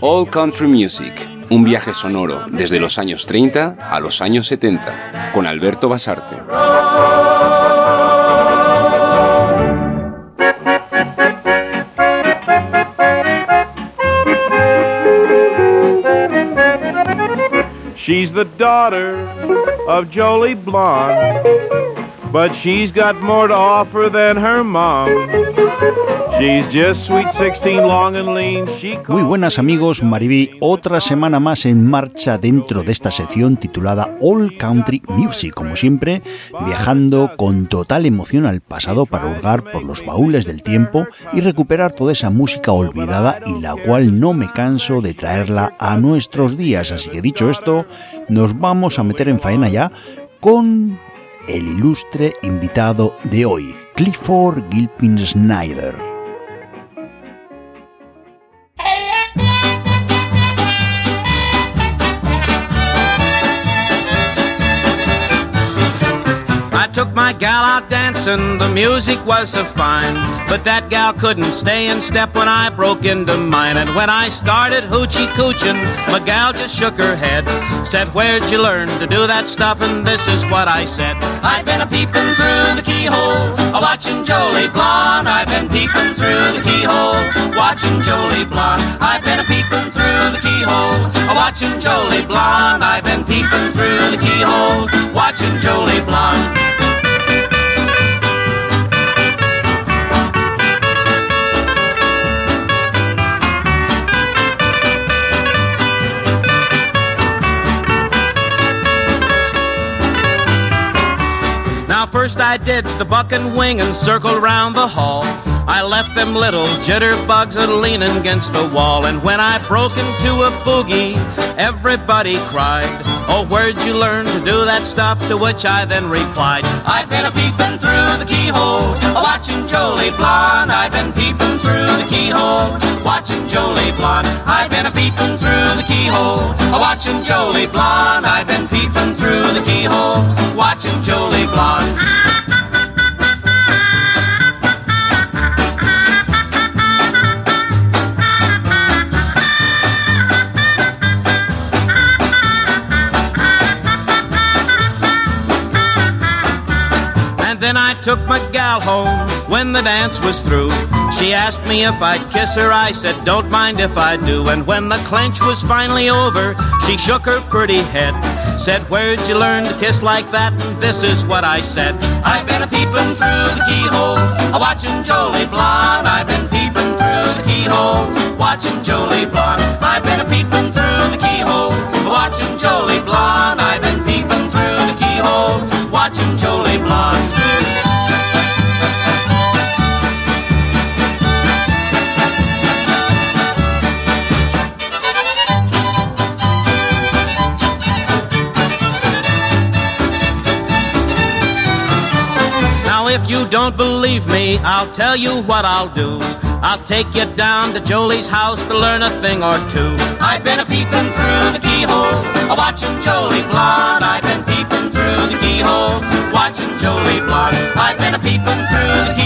All Country Music, un viaje sonoro desde los años 30 a los años 70, con Alberto Basarte. She's the daughter of Jolie Blonde, but she's got more to offer than her mom. Muy buenas amigos, Mariví, otra semana más en marcha dentro de esta sección titulada All Country Music, como siempre, viajando con total emoción al pasado para hurgar por los baúles del tiempo y recuperar toda esa música olvidada y la cual no me canso de traerla a nuestros días. Así que dicho esto, nos vamos a meter en faena ya con el ilustre invitado de hoy, Clifford Gilpin Snyder. Took my gal out dancing, the music was so fine. But that gal couldn't stay in step when I broke into mine. And when I started hoochie coochin', my gal just shook her head. Said, Where'd you learn to do that stuff? And this is what I said. I've been a peeping through the keyhole, a watching Jolie Blonde. I've been peeping through the keyhole, watching Jolie Blonde. I've been a peeping through the keyhole, a watching Jolie Blonde. I've been peeping through the keyhole, watching Jolie Blonde. First I did the buck and wing and circled round the hall. I left them little jitterbugs a leaning against the wall. And when I broke into a boogie, everybody cried, Oh, where'd you learn to do that stuff? To which I then replied, I've been a peeping through the keyhole, a watching Jolie Blonde. Blonde. I've been a peeping through the keyhole, a watching Jolie Blonde. I've been peeping through the keyhole, watching Jolie Blonde. Took my gal home when the dance was through. She asked me if I'd kiss her. I said, Don't mind if I do. And when the clench was finally over, she shook her pretty head. Said, Where'd you learn to kiss like that? And this is what I said. I've been a peeping through the keyhole, a watching Jolie Blonde. I've been peeping through the keyhole, watching Jolie Blonde. I've been a if you don't believe me, I'll tell you what I'll do. I'll take you down to Jolie's house to learn a thing or two. I've been a peeping through the keyhole, a watching Jolie Blonde. I've been peeping through the keyhole, watching Jolie Blonde. I've been a peeping through the keyhole,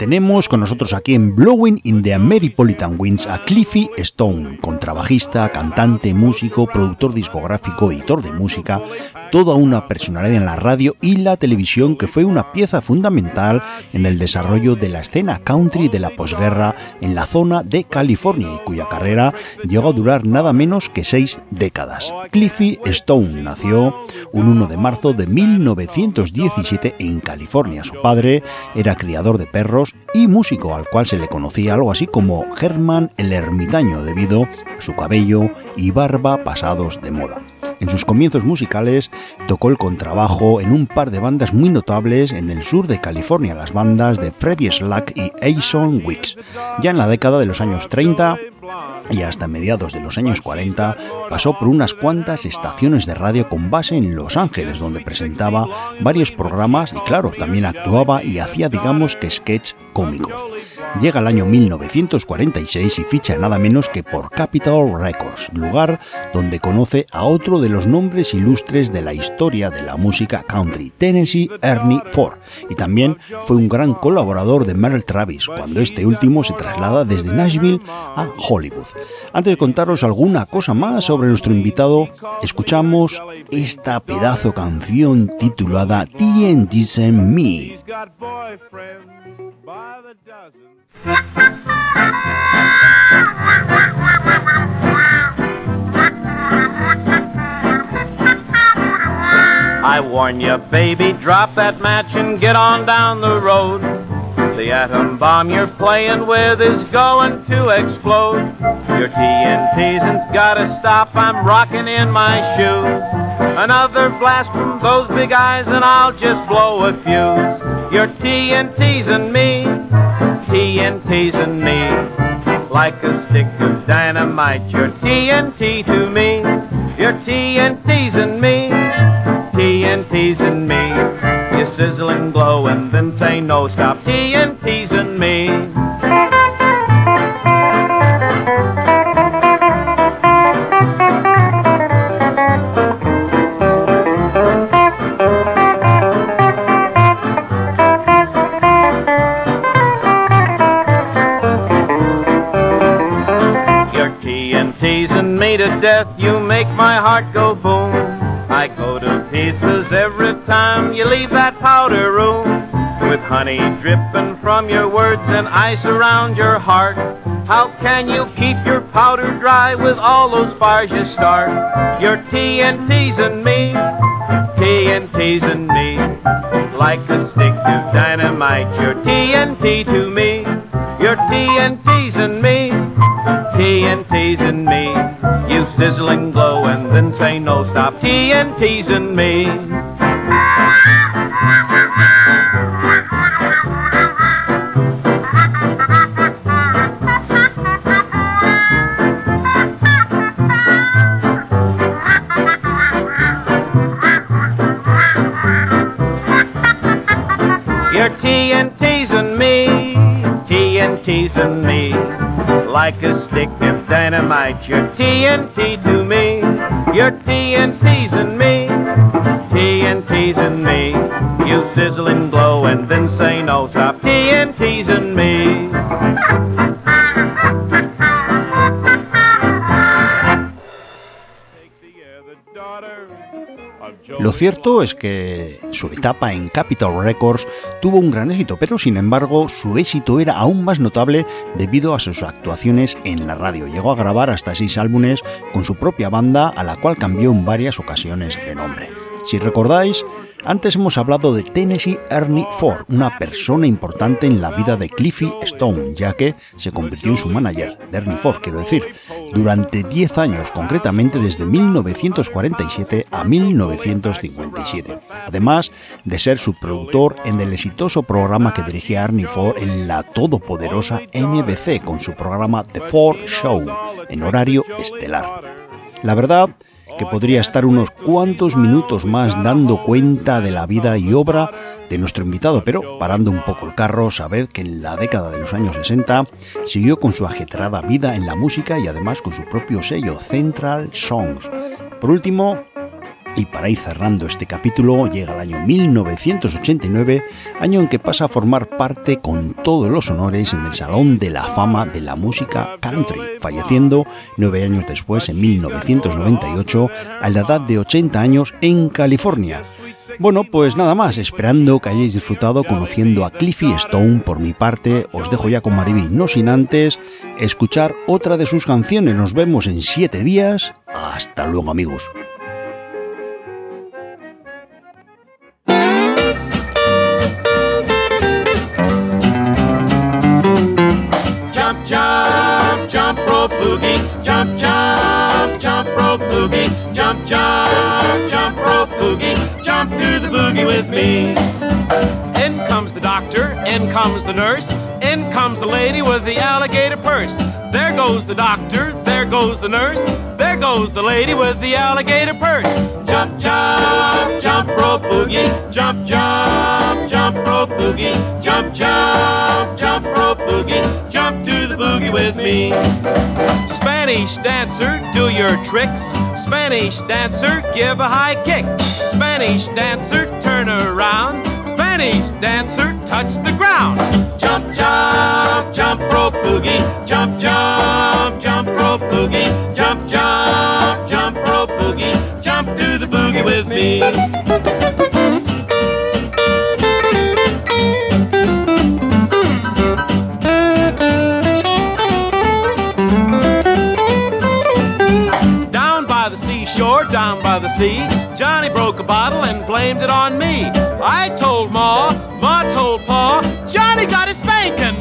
Tenemos con nosotros aquí en Blowing in the Ameripolitan Winds a Cliffy Stone, contrabajista, cantante, músico, productor discográfico, editor de música, toda una personalidad en la radio y la televisión que fue una pieza fundamental en el desarrollo de la escena country de la posguerra en la zona de California y cuya carrera llegó a durar nada menos que seis décadas. Cliffy Stone nació un 1 de marzo de 1917 en California. Su padre era criador de perros y músico al cual se le conocía algo así como Herman el Ermitaño debido a su cabello y barba pasados de moda. En sus comienzos musicales tocó el contrabajo en un par de bandas muy notables en el sur de California, las bandas de Freddie Slack y Ason Wicks. Ya en la década de los años 30 y hasta mediados de los años 40 pasó por unas cuantas estaciones de radio con base en Los Ángeles, donde presentaba varios programas y claro, también actuaba y hacía digamos que sketch cómicos. Llega el año 1946 y ficha nada menos que por Capitol Records, lugar donde conoce a otro de los nombres ilustres de la historia de la música country, Tennessee Ernie Ford, y también fue un gran colaborador de Merle Travis cuando este último se traslada desde Nashville a Hollywood. Antes de contaros alguna cosa más sobre nuestro invitado, escuchamos esta pedazo canción titulada TNT's and Me. Drop that match and get on down the road. The atom bomb you're playing with is going to explode. Your TNT's gotta stop, I'm rocking in my shoes. Another blast from those big eyes and I'll just blow a fuse. Your TNT's and me, TNT's and me. Like a stick of dynamite, your TNT to me. Your TNT's and me, TNT's and me. You sizzle and glow and then say no, stop. Teasing tea and teasing me to death, you make my heart go boom. I go to pieces every you leave that powder room. With honey dripping from your words and ice around your heart. How can you keep your powder dry with all those fires you start? Your TNT's and me, TNT's and me. Like a stick of dynamite, your TNT to me. Your TNT's and me, TNT's and me you sizzle and glow and then say no stop TNT's and me. Your TNT's and me, TNT's and me, like a stick of dynamite. Your TNT to me, your TNT's and me, Me. You and then say no, and me. Lo cierto es que su etapa en Capitol Records tuvo un gran éxito, pero sin embargo su éxito era aún más notable debido a sus actuaciones en la radio. Llegó a grabar hasta seis álbumes con su propia banda, a la cual cambió en varias ocasiones de nombre. Si recordáis, antes hemos hablado de Tennessee Ernie Ford, una persona importante en la vida de Cliffy Stone, ya que se convirtió en su manager, de Ernie Ford, quiero decir, durante 10 años, concretamente desde 1947 a 1957, además de ser su productor en el exitoso programa que dirigía Ernie Ford en la todopoderosa NBC con su programa The Ford Show, en horario estelar. La verdad que podría estar unos cuantos minutos más dando cuenta de la vida y obra de nuestro invitado, pero parando un poco el carro, sabed que en la década de los años 60 siguió con su ajetrada vida en la música y además con su propio sello, Central Songs. Por último, y para ir cerrando este capítulo, llega el año 1989, año en que pasa a formar parte con todos los honores en el Salón de la Fama de la Música Country, falleciendo nueve años después, en 1998, a la edad de 80 años en California. Bueno, pues nada más, esperando que hayáis disfrutado conociendo a Cliffy Stone por mi parte, os dejo ya con Mariby, no sin antes escuchar otra de sus canciones. Nos vemos en siete días. Hasta luego amigos. Jump, jump jump rope boogie, jump jump, jump rope boogie, jump to the boogie with me. In comes the doctor, in comes the nurse, the lady with the alligator purse. There goes the doctor, there goes the nurse, there goes the lady with the alligator purse. Jump, jump, jump, rope boogie. Jump, jump, jump, rope boogie. Jump, jump, jump, rope boogie. Jump to the boogie with me. Spanish dancer, do your tricks. Spanish dancer, give a high kick. Spanish dancer, turn around. Spanish dancer, touch the ground. Jump, jump, jump, rope boogie. Jump, jump, jump, rope boogie. Jump, jump, jump, rope boogie. Jump to the boogie with me. Seashore down by the sea. Johnny broke a bottle and blamed it on me. I told Ma, Ma told Pa, Johnny got his spanking.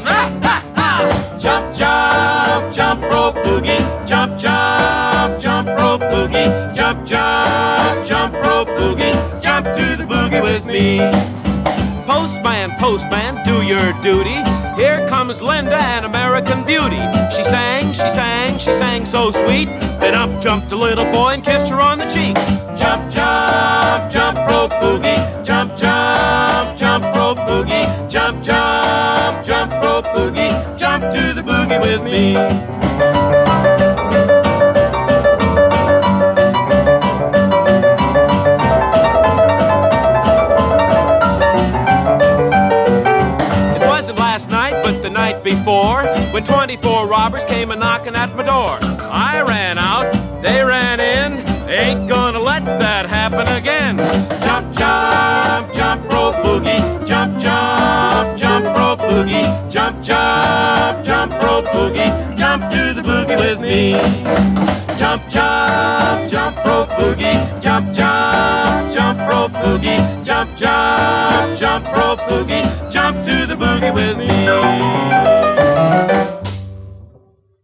Jump, jump, jump, rope boogie. Jump, jump, jump, rope boogie. Jump, jump, jump, rope boogie. Jump to the boogie with me. Postman, postman, do your duty. Here comes Linda, an American beauty. She sang, she sang, she sang so sweet. Then up jumped a little boy and kissed her on the cheek. Jump, jump, jump, rope boogie. Jump, jump, jump, rope boogie. Jump, jump, jump, rope boogie. Jump to the boogie with me. Before when 24 robbers came a knocking at my door. I ran out, they ran in, ain't gonna let that happen again. Jump, jump, jump, rope boogie, jump, jump, jump, rope boogie, jump, jump, jump, rope boogie, jump to the boogie with me. Jump, jump, jump, rope boogie, jump, jump, jump, rope boogie, jump, jump, jump, rope boogie